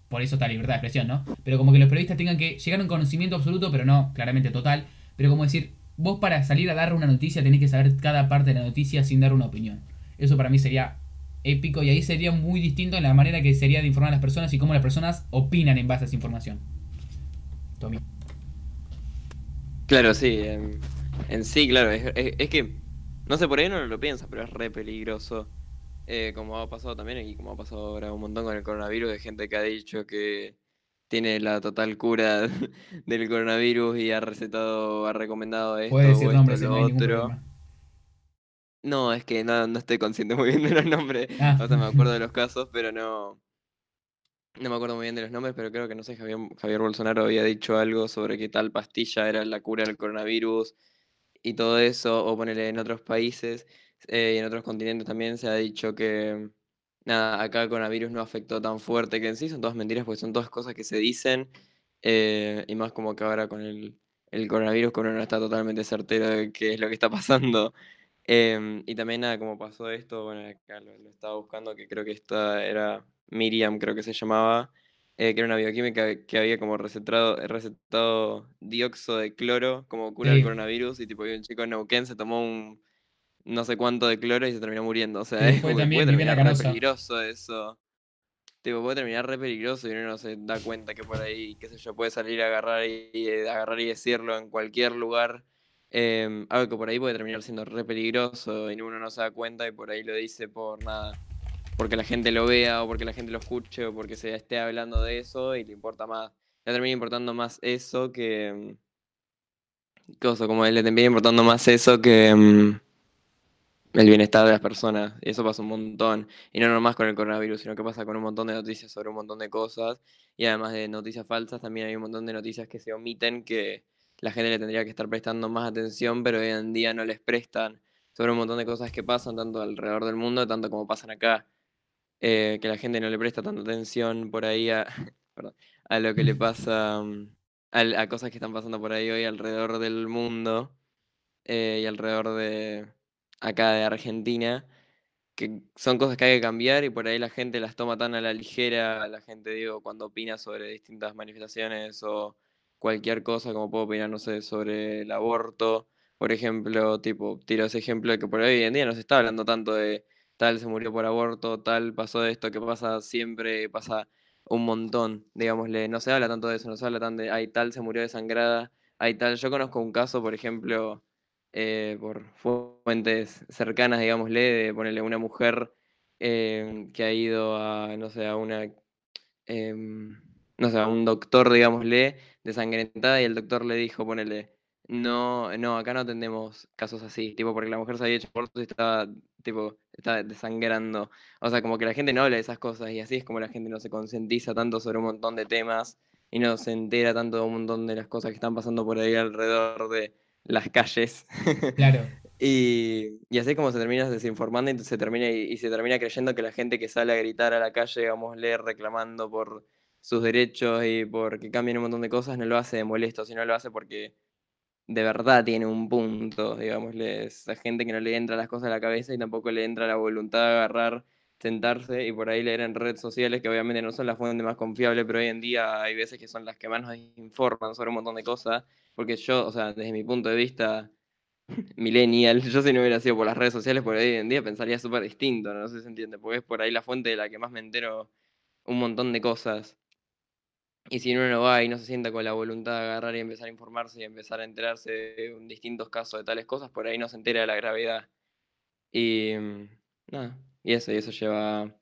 Por eso está la libertad de expresión, ¿no? Pero como que los periodistas tengan que llegar a un conocimiento absoluto, pero no claramente total. Pero como decir, vos para salir a dar una noticia tenés que saber cada parte de la noticia sin dar una opinión. Eso para mí sería épico y ahí sería muy distinto en la manera que sería de informar a las personas y cómo las personas opinan en base a esa información. Tommy. Claro, sí. En, sí, claro. Es, que, no sé, por ahí no lo piensas, pero es re peligroso eh, como ha pasado también y como ha pasado ahora un montón con el coronavirus, de gente que ha dicho que tiene la total cura del coronavirus y ha recetado, ha recomendado esto o esto, lo otro. No, es que no, no estoy consciente muy bien de los nombres. Ah. O sea, me acuerdo de los casos, pero no. No me acuerdo muy bien de los nombres, pero creo que no sé, Javier, Javier Bolsonaro había dicho algo sobre que tal pastilla era la cura del coronavirus y todo eso, o ponerle en otros países. Eh, y en otros continentes también se ha dicho que, nada, acá el coronavirus no afectó tan fuerte, que en sí son todas mentiras, porque son todas cosas que se dicen, eh, y más como que ahora con el, el coronavirus, que uno no está totalmente certero de qué es lo que está pasando. Em, y también nada, como pasó esto, bueno, acá lo, lo estaba buscando, que creo que esta era Miriam, creo que se llamaba, eh, que era una bioquímica que había como recetado, recetado dióxido de cloro como cura del Sí, coronavirus y tipo, había un chico en Neuquén se tomó un no sé cuánto de cloro y se terminó muriendo. O sea, es puede terminar re peligroso eso. Tipo, puede terminar re peligroso y uno no se da cuenta que por ahí, qué sé yo, puede salir a agarrar y, agarrar y decirlo en cualquier lugar. em, algo que por ahí puede terminar siendo re peligroso y uno no se da cuenta y por ahí lo dice por nada. Porque la gente lo vea o porque la gente lo escuche o porque se esté hablando de eso y le importa más. Le termina importando más eso que. em, Cosa, como le termina importando más eso que. El bienestar de las personas. Y eso pasa un montón. Y no nomás con el coronavirus, sino que pasa con un montón de noticias sobre un montón de cosas. Y además de noticias falsas, también hay un montón de noticias que se omiten que la gente le tendría que estar prestando más atención, pero hoy en día no les prestan. Sobre un montón de cosas que pasan tanto alrededor del mundo, tanto como pasan acá. Eh, que la gente no le presta tanta atención por ahí a, a lo que le pasa, mm, a, cosas que están pasando por ahí hoy alrededor del mundo eh, y alrededor de acá de Argentina, que son cosas que hay que cambiar y por ahí la gente las toma tan a la ligera, la gente, digo, cuando opina sobre distintas manifestaciones o cualquier cosa, como puedo opinar, no sé, sobre el aborto, por ejemplo, tipo, tiro ese ejemplo de que por hoy en día no se está hablando tanto de tal se murió por aborto, tal pasó esto, que pasa siempre, pasa un montón, digámosle, no se habla tanto de eso, no se habla tanto de, ay, tal se murió desangrada, ay, tal, yo conozco un caso, por ejemplo, eh, por fuentes cercanas, digámosle, de ponerle una mujer eh, que ha ido a, no sé, a una, em, no sé, a un doctor, digámosle, desangrentada y el doctor le dijo, ponele, no, no, acá no atendemos casos así, tipo, porque la mujer se había hecho aborto y estaba, tipo, estaba desangrando. O sea, como que la gente no habla de esas cosas y así es como la gente no se concientiza tanto sobre un montón de temas y no se entera tanto de un montón de las cosas que están pasando por ahí alrededor de las calles. claro. Y, y así es como se termina desinformando y se termina, y, y se termina creyendo que la gente que sale a gritar a la calle, digámosle, reclamando por sus derechos y por que cambien un montón de cosas, no lo hace de molesto, sino lo hace porque de verdad tiene un punto, digámosle, esa gente que no le entra las cosas a la cabeza y tampoco le entra la voluntad de agarrar, sentarse y por ahí leer en redes sociales, que obviamente no son las fuentes más confiables, pero hoy en día hay veces que son las que más nos informan sobre un montón de cosas, porque yo, o sea, desde mi punto de vista millennial, yo si no hubiera sido por las redes sociales, por hoy en día pensaría súper distinto, no sé si se entiende, porque es por ahí la fuente de la que más me entero un montón de cosas. Y si uno no va y no se sienta con la voluntad de agarrar y empezar a informarse y empezar a enterarse de distintos casos de tales cosas, por ahí no se entera de la gravedad. Y mm, nada, y eso, y eso lleva a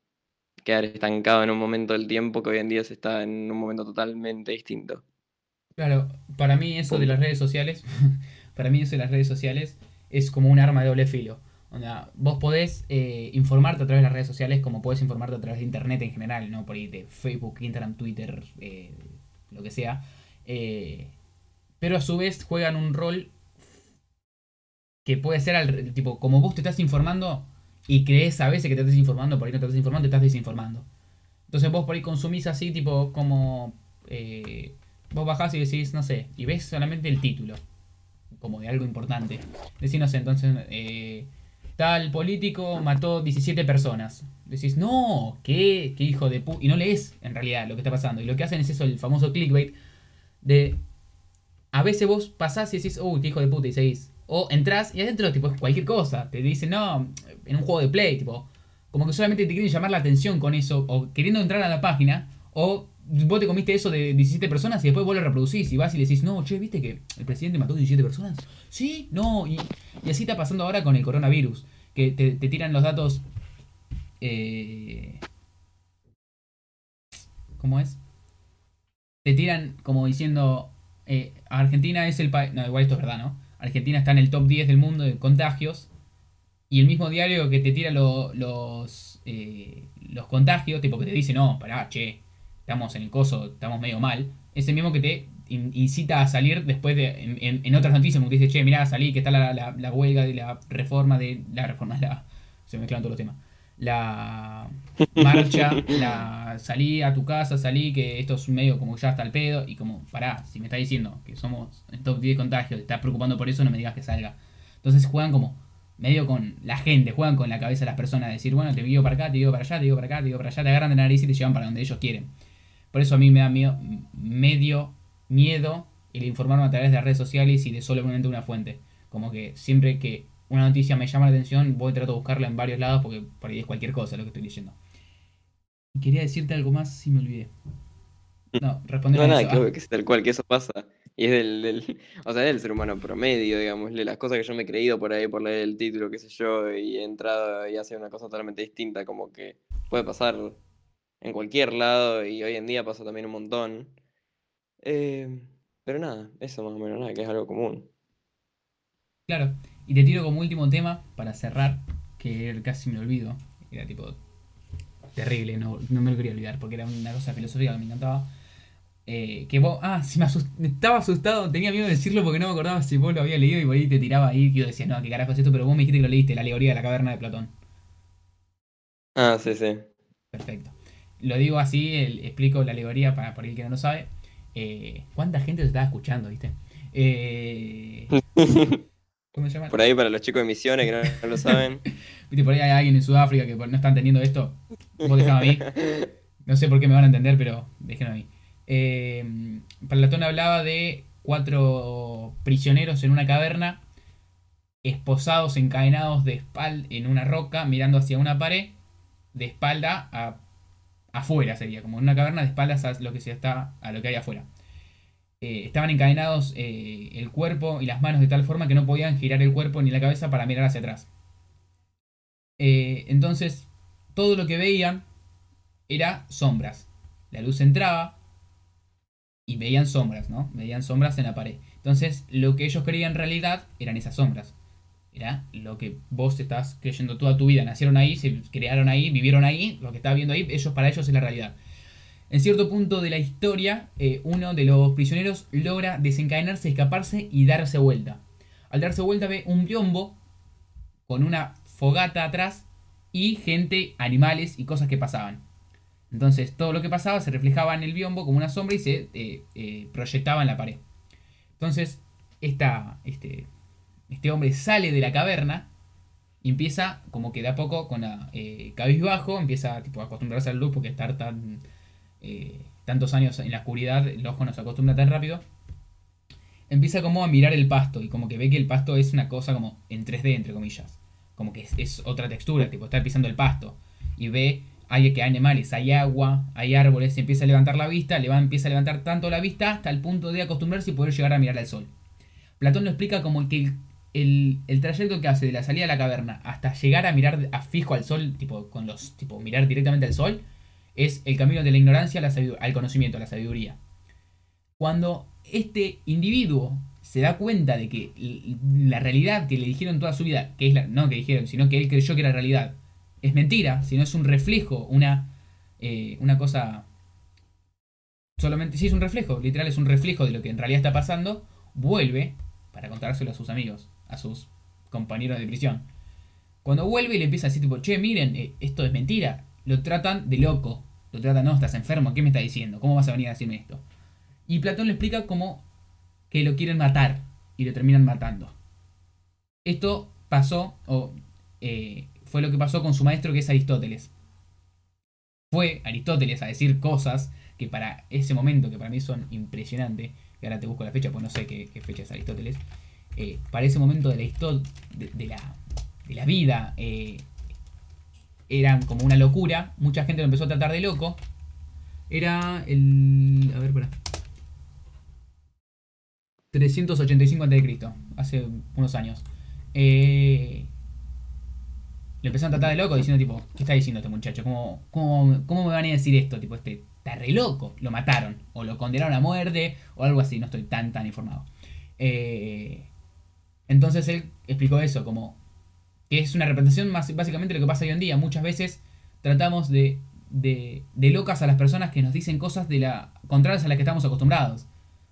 quedar estancado en un momento del tiempo que hoy en día se está en un momento totalmente distinto. Claro, para mí eso de las redes sociales, para mí eso de las redes sociales es como un arma de doble filo. Onda, vos podés eh, informarte a través de las redes sociales como podés informarte a través de internet en general, ¿no? Por ahí de Facebook, Instagram, Twitter, eh, lo que sea. Eh, pero a su vez juegan un rol que puede ser al, tipo, como vos te estás informando y crees a veces que te estás informando, por ahí no te estás informando, te estás desinformando. Entonces vos por ahí consumís así, tipo, como... eh, vos bajás y decís, no sé, y ves solamente el título, como de algo importante. Decís, no sé, entonces, eh, tal político mató 17 personas. Decís, no, ¿qué? ¿Qué hijo de pu... Y no lees en realidad lo que está pasando. Y lo que hacen es eso, el famoso clickbait, de... A veces vos pasás y decís, uy, qué hijo de puta, y seguís. O entrás y adentro, tipo, es cualquier cosa. Te dicen, no, en un juego de play, tipo, como que solamente te quieren llamar la atención con eso, o queriendo entrar a la página, o vos te comiste eso de 17 personas y después vos lo reproducís y vas y le decís, no, che, ¿viste que el presidente mató 17 personas? Sí, no, y, y así está pasando ahora con el coronavirus, que te, te tiran los datos... Eh, ¿Cómo es? Te tiran como diciendo, eh, Argentina es el país... No, igual esto es verdad, ¿no? Argentina está en el top 10 del mundo de contagios y el mismo diario que te tira lo- los, eh, los contagios, tipo que te dice, no, pará, che, estamos en el coso, estamos medio mal, es el mismo que te in- incita a salir después de, en, otras noticias, como te dice, che, mirá, salí, que está la, la- huelga de la reforma de, la reforma, la, se me mezclan todos los temas, la marcha, la salí a tu casa, salí, que esto es medio como ya está el pedo, y como, pará, si me está diciendo que somos en top 10 contagios, te estás preocupando por eso, no me digas que salga. Entonces juegan como medio con la gente, juegan con la cabeza de las personas, decir, bueno, te guío para acá, te guío para allá, te guío para acá, te guío para allá, te agarran de nariz y te llevan para donde ellos quieren. Por eso a mí me da miedo, medio miedo el informarme a través de redes sociales y de solamente una fuente. Como que siempre que una noticia me llama la atención, voy a tratar de buscarla en varios lados porque por ahí es cualquier cosa lo que estoy leyendo. Quería decirte algo más si me olvidé. No, responder No, nada, eso. creo Ah, que es tal cual, que eso pasa. Y es del, del- o sea, del ser humano promedio, digamos, las cosas que yo me he creído por ahí, por leer el título, qué sé yo, y he entrado y hace una cosa totalmente distinta, como que puede pasar en cualquier lado, y hoy en día pasa también un montón. Eh, pero nada, eso más o menos, nada, que es algo común. claro. Y te tiro como último tema para cerrar, que casi me lo olvido. Era tipo terrible, no, no me lo quería olvidar porque era una cosa filosófica que me encantaba. Eh, que vos, ah, sí me, asust- estaba asustado, tenía miedo de decirlo porque no me acordaba si vos lo había leído y por ahí te tiraba ahí y yo decía, no, qué carajo es esto, pero vos me dijiste que lo leíste, la alegoría de la caverna de Platón. Ah, sí, sí. Perfecto. Lo digo así, el- explico la alegoría para por el que no lo sabe. Eh, ¿Cuánta gente se estaba escuchando, viste? Eh, ¿Cómo se llama? Por ahí para los chicos de misiones que no, no lo saben. Viste, por ahí hay alguien en Sudáfrica que no está entendiendo esto. Vos dejame a mí. No sé por qué me van a entender, pero déjenme a mí. Eh, Platón hablaba de cuatro prisioneros en una caverna, esposados, encadenados de espalda en una roca, mirando hacia una pared, de espalda a afuera sería, como en una caverna de espaldas a lo que se está, a lo que hay afuera. Eh, estaban encadenados eh, el cuerpo y las manos de tal forma que no podían girar el cuerpo ni la cabeza para mirar hacia atrás. Eh, entonces, todo lo que veían era sombras. La luz entraba y veían sombras, ¿no? Veían sombras en la pared. Entonces, lo que ellos creían en realidad eran esas sombras. Era lo que vos estás creyendo toda tu vida. Nacieron ahí, se crearon ahí, vivieron ahí, lo que estás viendo ahí, ellos para ellos es la realidad. En cierto punto de la historia, eh, uno de los prisioneros logra desencadenarse, escaparse y darse vuelta. Al darse vuelta ve un biombo con una fogata atrás y gente, animales y cosas que pasaban. Entonces todo lo que pasaba se reflejaba en el biombo como una sombra y se eh, eh, proyectaba en la pared. Entonces este, este hombre sale de la caverna y empieza como que de a poco con la eh, cabizbajo, empieza a acostumbrarse a la luz porque estar tan eh, tantos años en la oscuridad, el ojo no se acostumbra tan rápido. Empieza como a mirar el pasto y como que ve que el pasto es una cosa como en 3D, entre comillas. Como que es, otra textura, tipo está pisando el pasto. Y ve hay que hay animales, hay agua, hay árboles, se empieza a levantar la vista, le va, empieza a levantar tanto la vista hasta el punto de acostumbrarse y poder llegar a mirar al sol. Platón lo explica como que el, el, el trayecto que hace de la salida de la caverna hasta llegar a mirar a fijo al sol, tipo con los tipo mirar directamente al sol, es el camino de la ignorancia al conocimiento, a la sabiduría. Cuando este individuo se da cuenta de que la realidad que le dijeron toda su vida, que es la, no que dijeron, sino que él creyó que era realidad, es mentira, sino es un reflejo, una, eh, una cosa... Solamente, sí, es un reflejo, literal es un reflejo de lo que en realidad está pasando, vuelve para contárselo a sus amigos, a sus compañeros de prisión. Cuando vuelve y le empieza a decir tipo, che, miren, eh, esto es mentira, lo tratan de loco, lo tratan, no, estás enfermo, ¿qué me estás diciendo? ¿Cómo vas a venir a decirme esto? Y Platón le explica como que lo quieren matar y lo terminan matando. Esto pasó, o eh, fue lo que pasó con su maestro que es Aristóteles. Fue Aristóteles a decir cosas que para ese momento, que para mí son impresionantes, que ahora te busco la fecha, pues no sé qué, fecha es Aristóteles, eh, para ese momento de la, de la, de la vida, eh, eran como una locura, mucha gente lo empezó a tratar de loco. Era el... A ver, espera. 385 a.C., hace unos años. Eh, le empezaron a tratar de loco diciendo tipo, ¿qué está diciendo este muchacho? ¿Cómo, cómo, cómo me van a decir esto? Tipo, este está re loco. Lo mataron. O lo condenaron a muerte. O algo así. No estoy tan tan informado. Eh, entonces él explicó eso, como que es una representación más básicamente lo que pasa hoy en día. Muchas veces tratamos de, de, de locas a las personas que nos dicen cosas de la contrarias a las que estamos acostumbrados.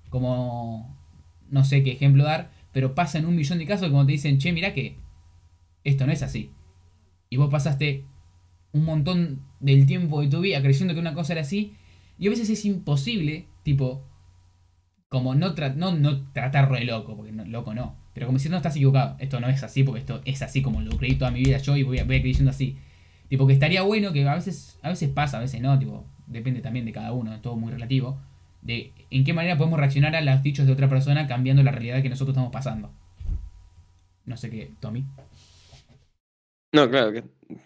Como no sé qué ejemplo dar, pero pasa en un millón de casos como te dicen, che, mirá que esto no es así. Y vos pasaste un montón del tiempo de tu vida creyendo que una cosa era así. Y a veces es imposible, tipo, como no, tra no, no tratarlo de loco, porque loco no. Pero como no estás equivocado, esto no es así, porque esto es así como lo creí toda mi vida yo y voy a, voy a creyendo así. Tipo, que estaría bueno que a veces, a veces pasa, a veces no, tipo, depende también de cada uno, es todo muy relativo. De en qué manera podemos reaccionar a los dichos de otra persona cambiando la realidad que nosotros estamos pasando. No sé qué, Tommy. No, claro,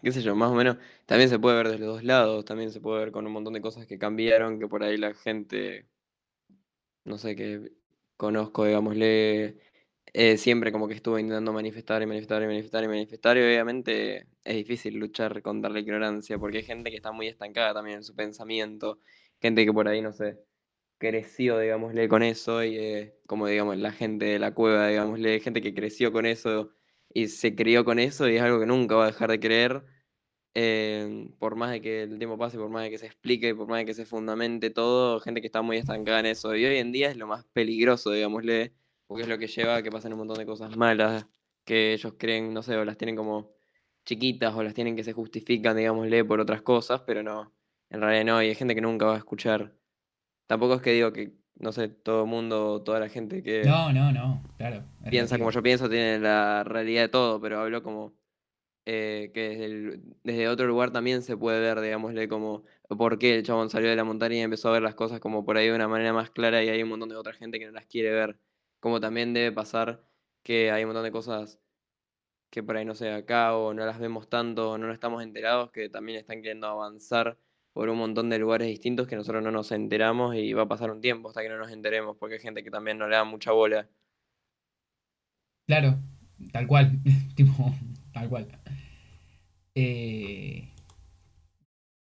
qué sé yo, más o menos. También se puede ver desde los dos lados, también se puede ver con un montón de cosas que cambiaron, que por ahí la gente, no sé, que conozco, digámosle, eh, siempre como que estuvo intentando manifestar y manifestar y manifestar y manifestar, y obviamente es difícil luchar contra la ignorancia, porque hay gente que está muy estancada también en su pensamiento, gente que por ahí, no sé, creció, digámosle, con eso, y eh, como digamos, la gente de la cueva, digámosle, gente que creció con eso y se crió con eso, y es algo que nunca va a dejar de creer. eh, por más de que el tiempo pase, por más de que se explique, por más de que se fundamente todo, gente que está muy estancada en eso. Y hoy en día es lo más peligroso, digámosle, porque es lo que lleva a que pasen un montón de cosas malas que ellos creen, no sé, o las tienen como chiquitas o las tienen que se justifican, digámosle, por otras cosas, pero no, en realidad no, y hay gente que nunca va a escuchar. Tampoco es que digo que, no sé, todo el mundo, toda la gente que No, no, no, claro. Piensa como yo pienso tiene la realidad de todo, pero hablo como eh, que desde, el- desde otro lugar también se puede ver, digámosle, como por qué el chabón salió de la montaña y empezó a ver las cosas como por ahí de una manera más clara y hay un montón de otra gente que no las quiere ver. Como también debe pasar que hay un montón de cosas que por ahí no sé acá o no las vemos tanto o no estamos enterados que también están queriendo avanzar por un montón de lugares distintos que nosotros no nos enteramos y va a pasar un tiempo hasta que no nos enteremos porque hay gente que también no le da mucha bola. Claro, tal cual. tipo, tal cual. Eh,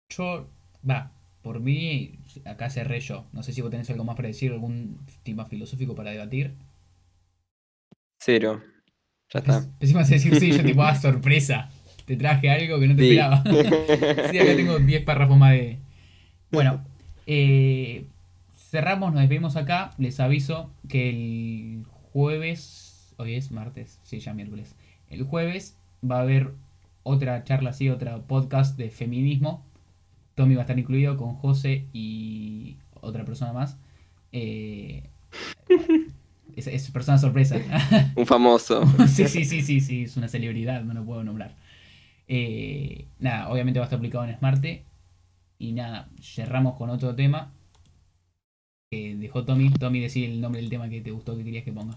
yo, va, por mí, acá cerré yo. No sé si vos tenés algo más para decir, algún tema filosófico para debatir. Cero. Ya está. Encima de decir sí, yo tipo, ah, sorpresa. Te traje algo que no te Sí. esperaba. sí, acá tengo 10 párrafos más de. Bueno, eh, cerramos, nos despedimos acá. Les aviso que el jueves. Hoy es martes, sí, ya miércoles. El jueves va a haber otra charla así, otra podcast de feminismo. Tommy va a estar incluido con José y otra persona más. Eh, es, es persona sorpresa. Un famoso. sí, sí, sí, sí, sí, es una celebridad, no lo puedo nombrar. Eh, nada, obviamente va a estar aplicado en Smarte. Y nada, cerramos con otro tema que dejó Tommy. Tommy, decir el nombre del tema que te gustó, que querías que ponga.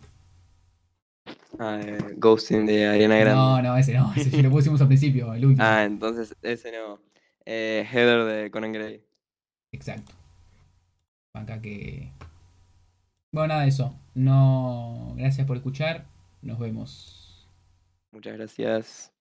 Ah, eh, Ghosting de Ariana Grande. No, no, ese no, ese sí lo pusimos al principio, el último. Ah, entonces ese no. Eh, Heather de Conan Gray. Exacto. Acá que. Bueno, nada de eso. No. Gracias por escuchar. Nos vemos. Muchas gracias.